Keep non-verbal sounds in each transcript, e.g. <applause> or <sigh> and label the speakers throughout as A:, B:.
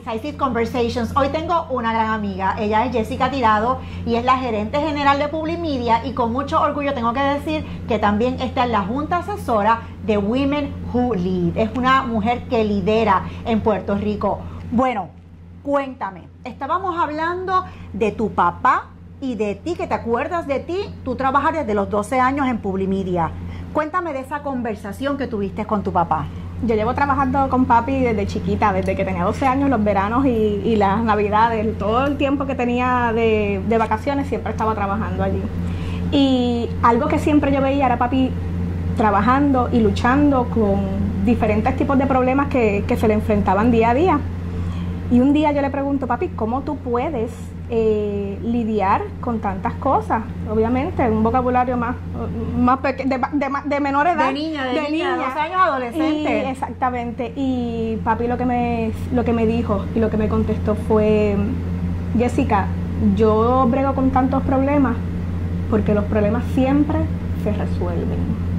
A: Excited Conversations. Hoy tengo una gran amiga. Ella es Jessica Tirado y es la gerente general de Publimedia. Y con mucho orgullo tengo que decir que también está en la junta asesora de Women Who Lead. Es una mujer que lidera en Puerto Rico. Bueno, cuéntame. Estábamos hablando de tu papá y de ti, que te acuerdas de ti. Tú trabajas desde los 12 años en Publimedia. Cuéntame de esa conversación que tuviste con tu papá.
B: Yo llevo trabajando con papi desde chiquita, desde que tenía 12 años, los veranos y, las navidades, todo el tiempo que tenía de, vacaciones siempre estaba trabajando allí. Y algo que siempre yo veía era papi trabajando y luchando con diferentes tipos de problemas que, que se le enfrentaban día a día. Y un día yo le pregunto, papi, ¿cómo tú puedes eh, lidiar con tantas cosas? Obviamente, un vocabulario más, más de, de, de, menor edad.
A: De niña, de, niña, dos años adolescente.
B: exactamente. Y papi lo que, me, lo que me dijo y lo que me contestó fue, Jessica, yo brego con tantos problemas porque los problemas siempre se resuelven.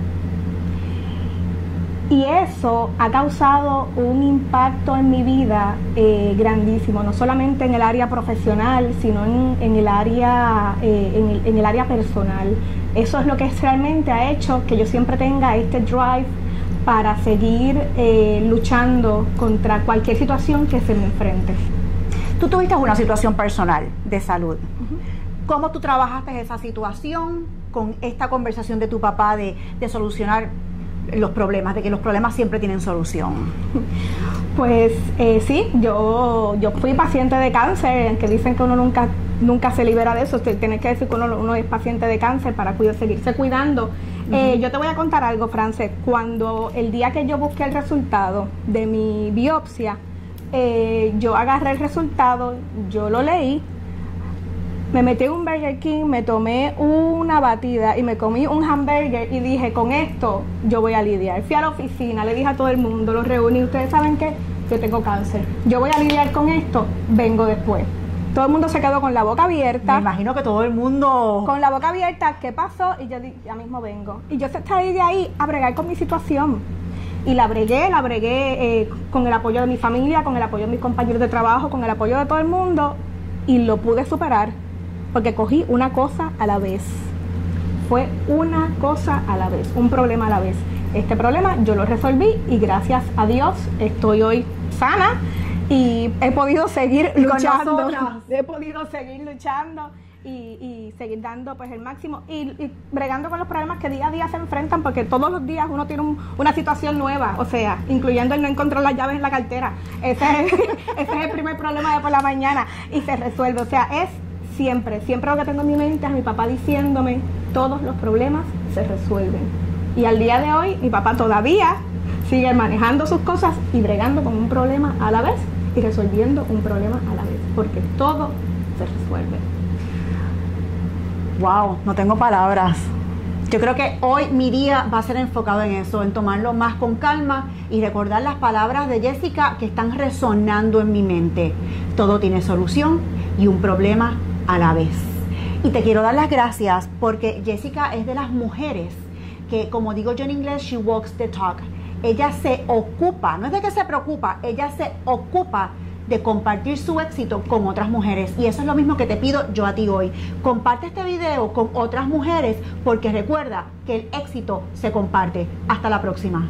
B: Y eso ha causado un impacto en mi vida eh, grandísimo, no solamente en el área profesional, sino en, el, área, eh, en, el, área personal. Eso es lo que realmente ha hecho que yo siempre tenga este drive para seguir eh, luchando contra cualquier situación que se me enfrente.
A: Tú tuviste una situación personal de salud. ¿Cómo tú trabajaste esa situación con esta conversación de tu papá de, de solucionar los problemas, de que los problemas siempre tienen solución? <laughs>
B: Pues eh, sí, yo, yo fui paciente de cáncer, que dicen que uno nunca, nunca se libera de eso, tienes que decir que uno, uno es paciente de cáncer para seguirse cuidando. Eh, yo te voy a contar algo, Frances. Cuando el día que yo busqué el resultado de mi biopsia, eh, yo agarré el resultado, yo lo leí, me metí en un Burger King, me tomé una batida y me comí un hamburger y dije, con esto yo voy a lidiar. Fui a la oficina, le dije a todo el mundo, los reuní, ustedes saben que yo tengo cáncer. Yo voy a lidiar con esto, vengo después. Todo el mundo se quedó con la boca abierta.
A: Me imagino que todo el mundo...
B: Con la boca abierta, ¿qué pasó? Y yo ya mismo vengo. Y yo salí de ahí a bregar con mi situación. Y la bregué, la bregué eh, con el apoyo de mi familia, con el apoyo de mis compañeros de trabajo, con el apoyo de todo el mundo. Y lo pude superar porque cogí una cosa a la vez. Fue una cosa a la vez, un problema a la vez. Este problema yo lo resolví y gracias a Dios estoy hoy sana y he podido seguir luchando. <laughs> He podido seguir luchando. Y, seguir dando pues el máximo y, bregando con los problemas que día a día se enfrentan porque todos los días uno tiene una situación nueva, o sea, incluyendo el no encontrar las llaves en la cartera. Ese es, <laughs> ese es el primer problema de por la mañana y se resuelve, o sea, es siempre, siempre lo que tengo en mi mente es mi papá diciéndome, todos los problemas se resuelven. Y al día de hoy, mi papá todavía sigue manejando sus cosas y bregando con un problema a la vez y resolviendo un problema a la vez, porque todo se resuelve.
A: Wow, no tengo palabras. Yo creo que hoy mi día va a ser enfocado en eso, en tomarlo más con calma y recordar las palabras de Jessica que están resonando en mi mente. Todo tiene solución y un problema a la vez. Y te quiero dar las gracias porque Jessica es de las mujeres que, como digo yo en inglés, she walks the talk. Ella se ocupa, no es de que se preocupa, ella se ocupa de compartir su éxito con otras mujeres. Y eso es lo mismo que te pido yo a ti hoy. Comparte este video con otras mujeres porque recuerda que el éxito se comparte. Hasta la próxima.